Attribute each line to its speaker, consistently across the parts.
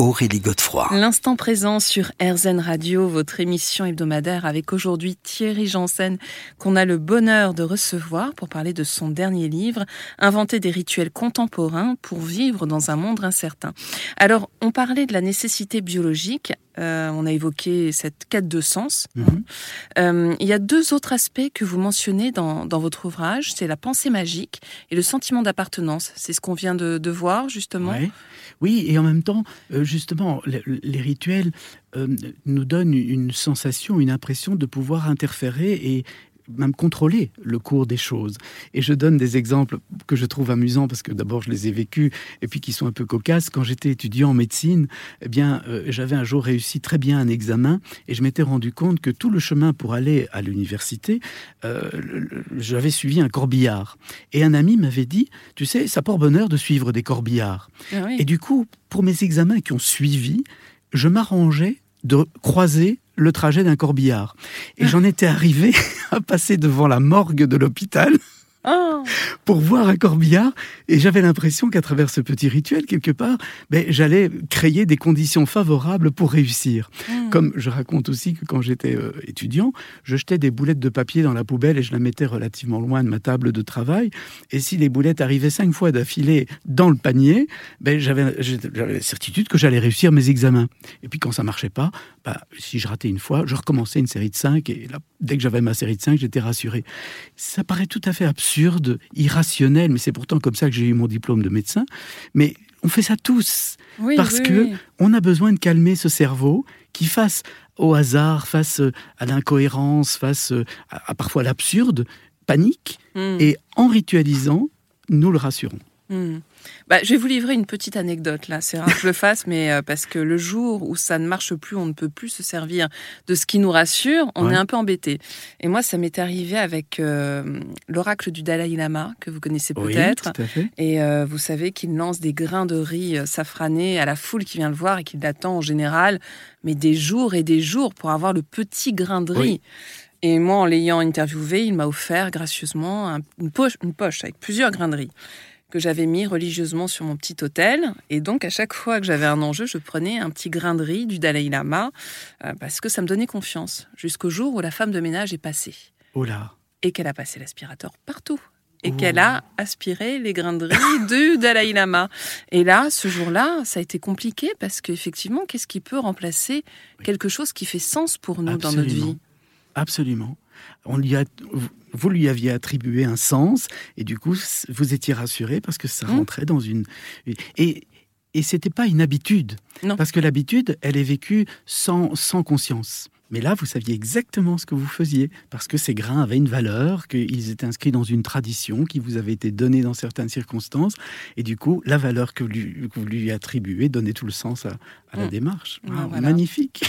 Speaker 1: Aurélie Godefroy.
Speaker 2: L'instant présent sur RZN Radio, votre émission hebdomadaire avec aujourd'hui Thierry Janssen qu'on a le bonheur de recevoir pour parler de son dernier livre, Inventer des rituels contemporains pour vivre dans un monde incertain. Alors, on parlait de la nécessité biologique, euh, on a évoqué cette quête de sens.
Speaker 1: Mhm.
Speaker 2: Euh, il y a deux autres aspects que vous mentionnez dans, dans votre ouvrage, c'est la pensée magique et le sentiment d'appartenance. C'est ce qu'on vient de, de voir justement.
Speaker 1: Ouais. Oui, et en même temps, euh, justement, les, rituels euh, nous donnent une sensation, une impression de pouvoir interférer et même contrôler le cours des choses. Et je donne des exemples que je trouve amusants parce que d'abord je les ai vécus et puis qui sont un peu cocasses. Quand j'étais étudiant en médecine, eh bien, euh, j'avais un jour réussi très bien un examen et je m'étais rendu compte que tout le chemin pour aller à l'université, euh, j'avais suivi un corbillard. Et un ami m'avait dit, tu sais, ça porte bonheur de suivre des corbillards.
Speaker 2: Ah oui.
Speaker 1: Et du coup, pour mes examens qui ont suivi, je m'arrangeais de croiser le trajet d'un corbillard. Et j'en étais arrivé à passer devant la morgue de l'hôpital
Speaker 2: Oh,
Speaker 1: pour voir un corbillard. Et j'avais l'impression qu'à travers ce petit rituel, quelque part, ben, j'allais créer des conditions favorables pour réussir.
Speaker 2: hmm.
Speaker 1: Comme je raconte aussi que quand j'étais euh, étudiant, je jetais des boulettes de papier dans la poubelle et je la mettais relativement loin de ma table de travail. Et si les boulettes arrivaient cinq fois d'affilée dans le panier, ben, j'avais la certitude que j'allais réussir mes examens. Et puis quand ça marchait pas, bah, si je ratais une fois, je recommençais une série de cinq et là, dès que j'avais ma série de cinq, j'étais rassuré. Ça paraît tout à fait absurde, irrationnel, mais c'est pourtant comme ça que j'ai eu mon diplôme de médecin. Mais on fait ça tous
Speaker 2: Oui,
Speaker 1: parce
Speaker 2: oui,
Speaker 1: que
Speaker 2: oui.
Speaker 1: on a besoin de calmer ce cerveau qui face au hasard, face euh, à l'incohérence, face euh, à, à parfois l'absurde, panique
Speaker 2: Hmm.
Speaker 1: et en ritualisant, nous le rassurons.
Speaker 2: Hmm. Bah, je vais vous livrer une petite anecdote là. C'est rare que je le fasse, mais euh, parce que le jour où ça ne marche plus, on ne peut plus se servir de ce qui nous rassure, on
Speaker 1: Ouais.
Speaker 2: est un peu embêté. Et moi, ça m'est arrivé avec euh, l'oracle du Dalai Lama que vous connaissez peut-être.
Speaker 1: Oui.
Speaker 2: Et euh, vous savez qu'il lance des grains de riz safranés à la foule qui vient le voir et qui l'attend en général, mais des jours et des jours pour avoir le petit grain de riz.
Speaker 1: Oui.
Speaker 2: Et moi, en l'ayant interviewé, il m'a offert gracieusement un- une, poche, une poche avec plusieurs grains de riz que j'avais mis religieusement sur mon petit hôtel. Et donc, à chaque fois que j'avais un enjeu, je prenais un petit grain de riz du Dalai Lama euh, parce que ça me donnait confiance. Jusqu'au jour où la femme de ménage est passée
Speaker 1: Oh là.
Speaker 2: et qu'elle a passé l'aspirateur partout. Et
Speaker 1: Oh.
Speaker 2: qu'elle a aspiré les grains de riz du Dalai Lama. Et là, ce jour-là, ça a été compliqué parce qu'effectivement, qu'est-ce qui peut remplacer quelque chose qui fait sens pour nous dans notre vie?
Speaker 1: Absolument. On lui a, vous lui aviez attribué un sens et du coup, vous étiez rassuré parce que ça
Speaker 2: Mm.
Speaker 1: rentrait dans une. Et, et c'était pas une habitude.
Speaker 2: Non.
Speaker 1: Parce que l'habitude, elle est vécue sans, sans conscience. Mais là, vous saviez exactement ce que vous faisiez, parce que ces grains avaient une valeur, qu'ils étaient inscrits dans une tradition qui vous avait été donnée dans certaines circonstances, et du coup, la valeur que, lui- que vous lui attribuez donnait tout le sens à, à la
Speaker 2: Mm.
Speaker 1: démarche.
Speaker 2: Voilà.
Speaker 1: Magnifique.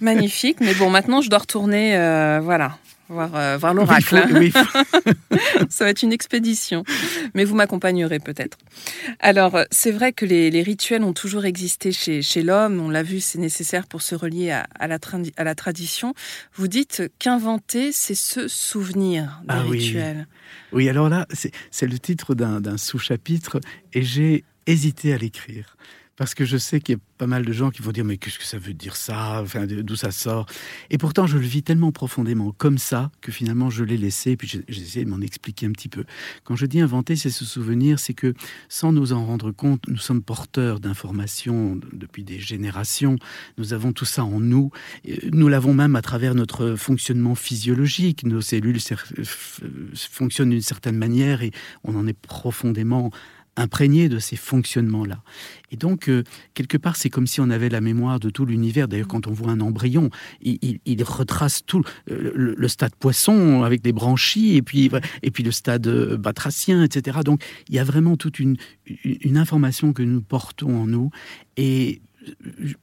Speaker 2: Magnifique. Mais bon, maintenant, je dois retourner, euh, voilà, voir, euh, voir l'oracle.
Speaker 1: Oui, oui, faut-
Speaker 2: Ça va être une expédition. Mais vous m'accompagnerez peut-être. Alors, c'est vrai que les, les rituels ont toujours existé chez, chez l'homme. On l'a vu, c'est nécessaire pour se relier à, à la, tradi- à la tradition. Vous dites qu'inventer, c'est se souvenir des
Speaker 1: Ah oui.
Speaker 2: rituels.
Speaker 1: Oui, alors là, c'est le titre d'un d'un sous-chapitre et j'ai hésité à l'écrire. Parce que je sais qu'il y a pas mal de gens qui vont dire mais qu'est-ce que ça veut dire ça? Enfin, d'où ça sort? Et pourtant, je le vis tellement profondément comme ça que finalement je l'ai laissé. Puis j'ai essayé de m'en expliquer un petit peu. Quand je dis inventer, c'est se souvenir, c'est que sans nous en rendre compte, nous sommes porteurs d'informations depuis des générations. Nous avons tout ça en nous. Et Nous l'avons même à travers notre fonctionnement physiologique. Nos cellules fonctionnent d'une certaine manière et on en est profondément imprégné de ces fonctionnements-là. Et donc, euh, quelque part, c'est comme si on avait la mémoire de tout l'univers. D'ailleurs, quand on voit un embryon, il, retrace tout euh, le, stade poisson avec des branchies, et puis, et puis le stade euh, batracien, etc. Donc, il y a vraiment toute une une information que nous portons en nous. Et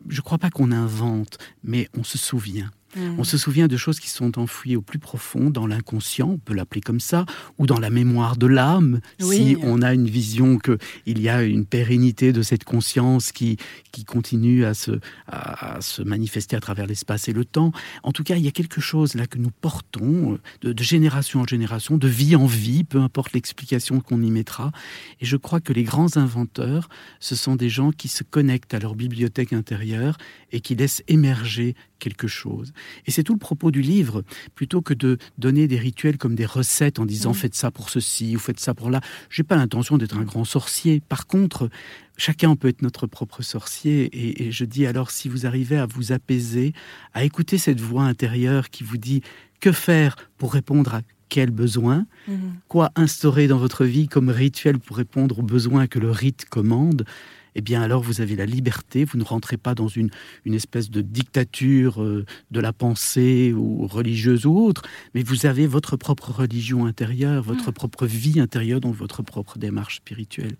Speaker 1: je ne crois pas qu'on invente, mais on se souvient. On se souvient de choses qui sont enfouies au plus profond, dans l'inconscient, on peut l'appeler comme ça, ou dans la mémoire de l'âme, si on a une vision qu'il y a une pérennité de cette conscience qui, qui continue à se, à, se manifester à travers l'espace et le temps. En tout cas, il y a quelque chose là que nous portons de, de génération en génération, de vie en vie, peu importe l'explication qu'on y mettra. Et je crois que les grands inventeurs, ce sont des gens qui se connectent à leur bibliothèque intérieure et qui laissent émerger quelque chose. Et c'est tout le propos du livre, plutôt que de donner des rituels comme des recettes en disant faites ça pour ceci ou faites ça pour là. J'ai pas l'intention d'être un grand sorcier. Par contre, chacun peut être notre propre sorcier. Et, et, je dis alors, si vous arrivez à vous apaiser, à écouter cette voix intérieure qui vous dit que faire pour répondre à quel besoin, mhm. quoi instaurer dans votre vie comme rituel pour répondre aux besoins que le rite commande, eh bien alors vous avez la liberté, vous ne rentrez pas dans une, une espèce de dictature euh, de la pensée ou religieuse ou autre, mais vous avez votre propre religion intérieure, votre mhm. propre vie intérieure, donc votre propre démarche spirituelle.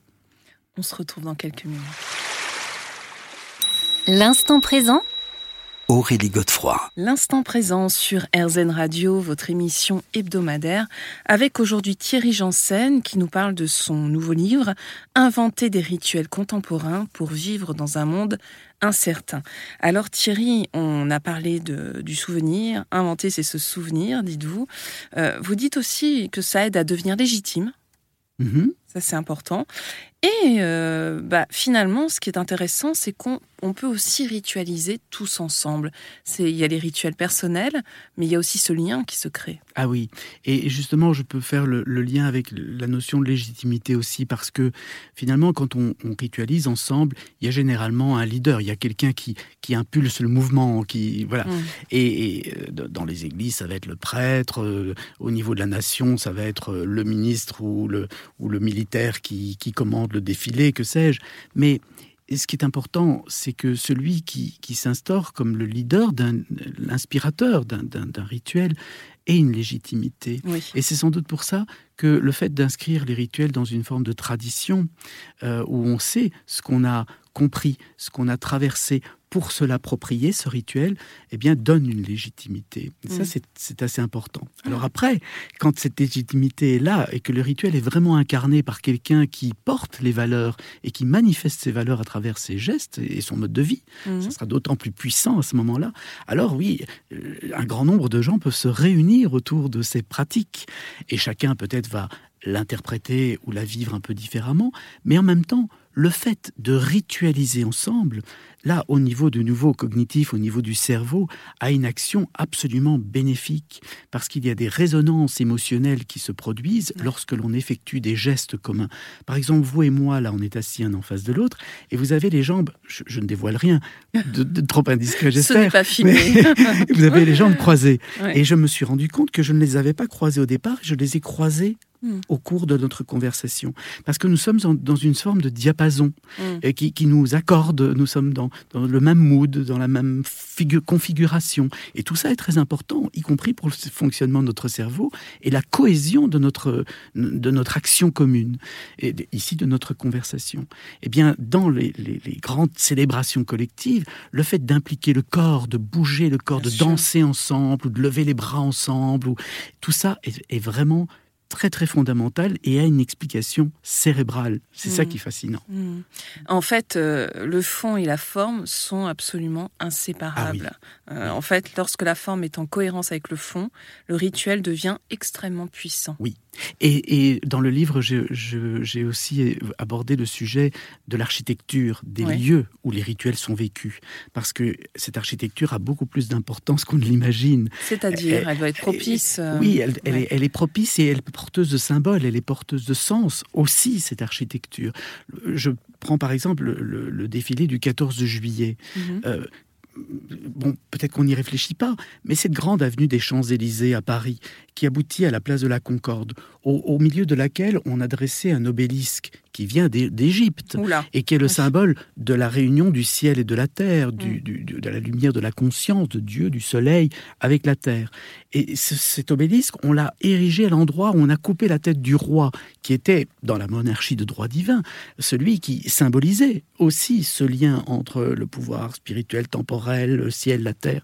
Speaker 2: On se retrouve dans quelques minutes.
Speaker 3: L'instant présent
Speaker 4: Aurélie Godefroy.
Speaker 2: L'instant présent sur RZN Radio, votre émission hebdomadaire, avec aujourd'hui Thierry Janssen qui nous parle de son nouveau livre Inventer des rituels contemporains pour vivre dans un monde incertain. Alors Thierry, on a parlé de, du souvenir, inventer c'est se souvenir, dites-vous. Euh, vous dites aussi que ça aide à devenir légitime. Mm-hmm. Ça c'est important. Et euh, bah, finalement, ce qui est intéressant, c'est qu'on peut aussi ritualiser tous ensemble. Il y a les rituels personnels, mais il y a aussi ce lien qui se crée.
Speaker 1: Ah oui, et justement, je peux faire le, lien avec la notion de légitimité aussi, parce que finalement, quand on, ritualise ensemble, il y a généralement un leader, il y a quelqu'un qui, qui impulse le mouvement, qui voilà. Mmh. Et, euh, dans les églises, ça va être le prêtre, euh, au niveau de la nation, ça va être le ministre ou le, ou le militaire qui, qui commande le défilé, que sais-je. Mais ce qui est important, c'est que celui qui, s'instaure comme le leader, l'inspirateur d'un rituel, ait une légitimité. Et c'est sans doute pour ça que le fait d'inscrire les rituels dans une forme de tradition, euh, où on sait ce qu'on a compris, ce qu'on a traversé pour se l'approprier, ce rituel, eh bien, donne une légitimité. ça, mm. c'est assez important. Alors après, quand cette légitimité est là et que le rituel est vraiment incarné par quelqu'un qui porte les valeurs et qui manifeste ses valeurs à travers ses gestes et son mode de vie, mm. ça sera d'autant plus puissant à ce moment-là. Alors oui, euh, un grand nombre de gens peuvent se réunir autour de ces pratiques et chacun peut-être va l'interpréter ou la vivre un peu différemment, mais en même temps, le fait de ritualiser ensemble, là, au niveau du nouveau cognitif, au niveau du cerveau, a une action absolument bénéfique, parce qu'il y a des résonances émotionnelles qui se produisent lorsque l'on effectue des gestes communs. Par exemple, vous et moi, là, on est assis un en face de l'autre, et vous avez les jambes, je, ne dévoile rien, de, trop indiscret, j'espère. Ce
Speaker 2: n'est pas filmé.
Speaker 1: vous avez les jambes croisées. Et je me suis rendu compte que je ne les avais pas croisées au départ, je les ai croisées Hmm. au cours de notre conversation. Parce que nous sommes dans une forme de diapason hmm. qui, qui, nous accorde, nous sommes dans, dans, le même mood, dans la même configuration. Et tout ça est très important, y compris pour le fonctionnement de notre cerveau et la cohésion de notre, de notre action commune, et ici de notre conversation. Eh bien, dans les, les, grandes célébrations collectives, le fait d'impliquer le corps, de bouger le corps, de danser ensemble, ou de lever les bras ensemble, ou, tout ça est, est vraiment très très fondamentale et a une explication cérébrale. C'est ça mm. qui est fascinant. Mm.
Speaker 2: En fait, euh, le fond et la forme sont absolument inséparables. Ah euh, en fait, lorsque la forme est en cohérence avec le fond, le rituel devient extrêmement puissant.
Speaker 1: Oui. Et, dans le livre, j'ai aussi abordé le sujet de l'architecture, des lieux où les rituels sont vécus. Parce que cette architecture a beaucoup plus d'importance qu'on ne l'imagine.
Speaker 2: C'est-à-dire, elle, doit être propice.
Speaker 1: Euh, oui, elle, est, elle, est, propice et elle est porteuse de symboles, elle est porteuse de sens aussi, cette architecture. Je prends par exemple le, défilé du 14 juillet. Mhm. Euh, bon, peut-être qu'on n'y réfléchit pas, mais cette grande avenue des Champs-Élysées à Paris, qui aboutit à la place de la Concorde, au, milieu de laquelle on a dressé un obélisque qui vient d'Égypte et qui est le symbole de la réunion du ciel et de la terre, du, mm. de la lumière de la conscience de Dieu, du soleil avec la terre. Et cet obélisque, on l'a érigé à l'endroit où on a coupé la tête du roi, qui était, dans la monarchie de droit divin, celui qui symbolisait aussi ce lien entre le pouvoir spirituel, temporel, le ciel, la terre.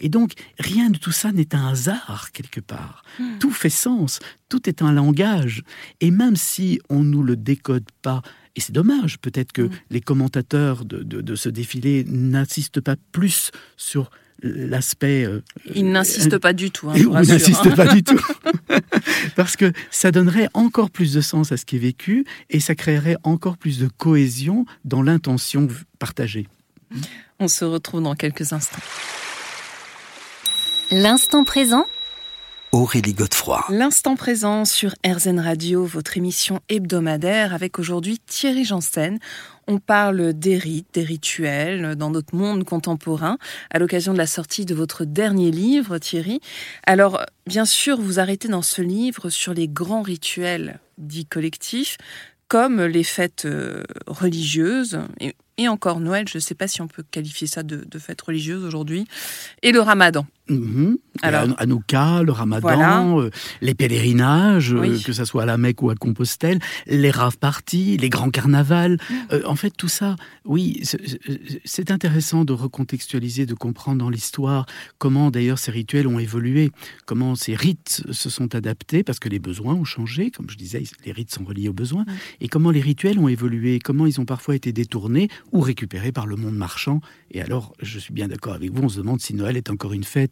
Speaker 1: Et donc, rien de tout ça n'est un hasard, quelque part. Hmm. Tout fait sens, tout est un langage. Et même si on nous le décode pas, et c'est dommage, peut-être que hmm. les commentateurs de, de ce défilé n'insistent pas plus sur l'aspect. Euh,
Speaker 2: il n'insiste pas du tout. Hein,
Speaker 1: il n'insiste pas du tout. Parce que ça donnerait encore plus de sens à ce qui est vécu et ça créerait encore plus de cohésion dans l'intention partagée.
Speaker 2: On se retrouve dans quelques instants.
Speaker 3: L'instant présent
Speaker 4: Aurélie Godefroy.
Speaker 2: L'instant présent sur RZN Radio, votre émission hebdomadaire avec aujourd'hui Thierry Janssen. On parle des rites, des rituels dans notre monde contemporain à l'occasion de la sortie de votre dernier livre, Thierry. Alors, bien sûr, vous arrêtez dans ce livre sur les grands rituels dits collectifs, comme les fêtes euh, religieuses, et, encore Noël, je ne sais pas si on peut qualifier ça de, de fête religieuse aujourd'hui, et le ramadan.
Speaker 1: Mhm. Alors, Anouka, le Ramadan, euh, les pèlerinages, euh, que ce soit à la Mecque ou à Compostelle, les rave parties, les grands carnavals. Mm. Euh, en fait, tout ça, oui, c'est intéressant de recontextualiser, de comprendre dans l'histoire comment d'ailleurs ces rituels ont évolué, comment ces rites se sont adaptés, parce que les besoins ont changé, comme je disais, les rites sont reliés aux besoins, mm. et comment les rituels ont évolué, comment ils ont parfois été détournés ou récupérés par le monde marchand. Et alors, je suis bien d'accord avec vous, on se demande si Noël est encore une fête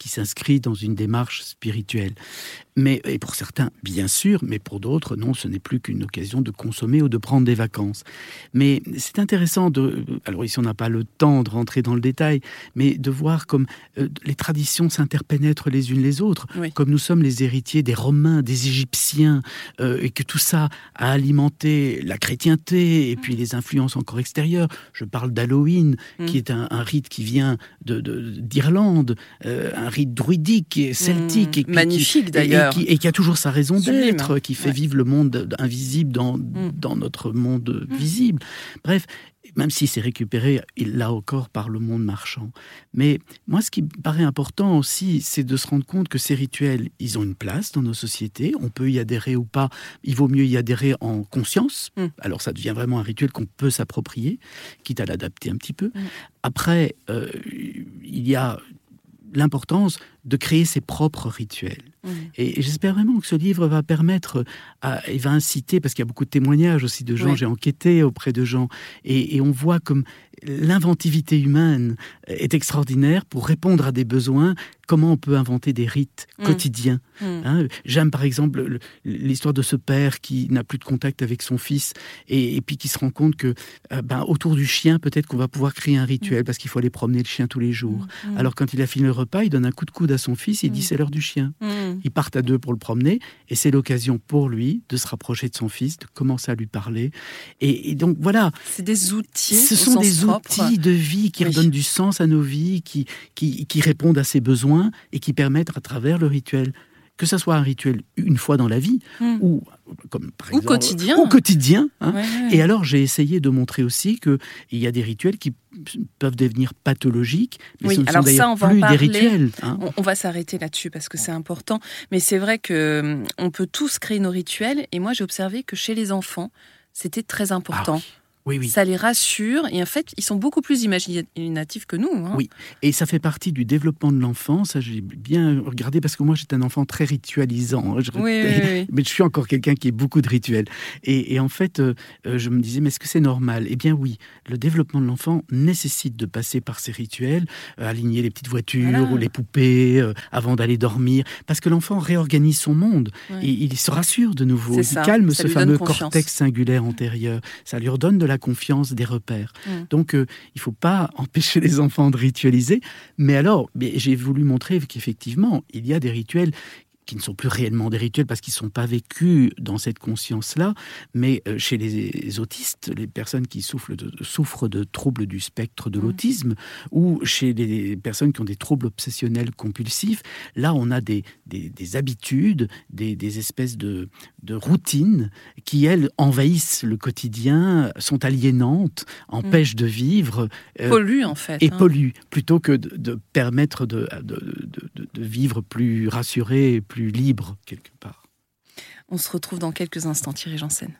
Speaker 1: qui s'inscrit dans une démarche spirituelle. Mais, et pour certains, bien sûr, mais pour d'autres, non, ce n'est plus qu'une occasion de consommer ou de prendre des vacances. Mais c'est intéressant de, alors ici on n'a pas le temps de rentrer dans le détail, mais de voir comme euh, les traditions s'interpénètrent les unes les autres, comme nous sommes les héritiers des Romains, des Égyptiens, euh, et que tout ça a alimenté la chrétienté et puis les influences encore extérieures. Je parle d'Halloween, mm. qui est un, rite qui vient d'Irlande, de, euh, un rite druidique et celtique.
Speaker 2: et, magnifique d'ailleurs.
Speaker 1: Et, qui a toujours sa raison d'être, qui fait vivre le monde invisible dans, mm. dans notre monde mm. visible. Bref, même si c'est récupéré, il l'a encore par le monde marchand. Mais moi, ce qui me paraît important aussi, c'est de se rendre compte que ces rituels, ils ont une place dans nos sociétés. On peut y adhérer ou pas. Il vaut mieux y adhérer en conscience. Mm. Alors, ça devient vraiment un rituel qu'on peut s'approprier, quitte à l'adapter un petit peu. Après, euh, il y a l'importance de créer ses propres rituels. Et, j'espère vraiment que ce livre va permettre et va inciter, parce qu'il y a beaucoup de témoignages aussi de gens, j'ai enquêté auprès de gens, et, et on voit comme l'inventivité humaine est extraordinaire pour répondre à des besoins. Comment on peut inventer des rites mm. quotidiens mm. hein? J'aime par exemple l'histoire de ce père qui n'a plus de contact avec son fils et, puis qui se rend compte que euh, ben, autour du chien, peut-être qu'on va pouvoir créer un rituel mm. parce qu'il faut aller promener le chien tous les jours. Alors quand il a fini le repas, il donne un coup de coude à son fils et il dit c'est l'heure du chien. Ils partent à deux pour le promener et c'est l'occasion pour lui de se rapprocher de son fils, de commencer à lui parler. Et, donc voilà.
Speaker 2: C'est des outils.
Speaker 1: Ce sont des outils de vie qui redonnent du sens à nos vies, qui, qui, répondent à ses besoins et qui permettent à travers le rituel que ce soit un rituel une fois dans la vie hmm. ou comme par exemple,
Speaker 2: quotidien.
Speaker 1: Au quotidien. Hein. Et alors j'ai essayé de montrer aussi qu'il y a des rituels qui peuvent devenir pathologiques, mais ce ne sont d'ailleurs plus des rituels.
Speaker 2: Hein. On, va s'arrêter là-dessus parce que c'est important. Mais c'est vrai que hum, on peut tous créer nos rituels. Et moi j'ai observé que chez les enfants, c'était très important. Ah ça les rassure et en fait, ils sont beaucoup plus imaginatifs que nous. Hein.
Speaker 1: Oui, et ça fait partie du développement de l'enfant. Ça, j'ai bien regardé parce que moi, j'étais un enfant très ritualisant. Hein. Je... Mais je suis encore quelqu'un qui est beaucoup de rituels. Et, en fait, euh, euh, je me disais, mais est-ce que c'est normal? Eh bien, oui. Le développement de l'enfant nécessite de passer par ces rituels, euh, aligner les petites voitures ou les poupées avant d'aller dormir, parce que l'enfant réorganise son monde. Et il se rassure de nouveau. Il calme ce fameux cortex singulaire antérieur. Ça lui redonne de la confiance, des repères. Mm. Donc, euh, il ne faut pas empêcher les enfants de ritualiser. Mais alors, j'ai voulu montrer qu'effectivement, il y a des rituels qui ne sont plus réellement des rituels parce qu'ils ne sont pas vécus dans cette conscience-là, mais euh, chez les, autistes, les personnes qui souffrent de, souffrent de troubles du spectre de mmh. l'autisme, ou chez les personnes qui ont des troubles obsessionnels compulsifs, là on a des, des, habitudes, des, des, espèces de, de routines qui, elles, envahissent le quotidien, sont aliénantes, empêchent de vivre.
Speaker 2: Euh, polluent en fait.
Speaker 1: Et hein. polluent, plutôt que de, permettre de, de, vivre plus rassuré et libre quelque part.
Speaker 2: On se retrouve dans quelques instants, Thierry Janssen.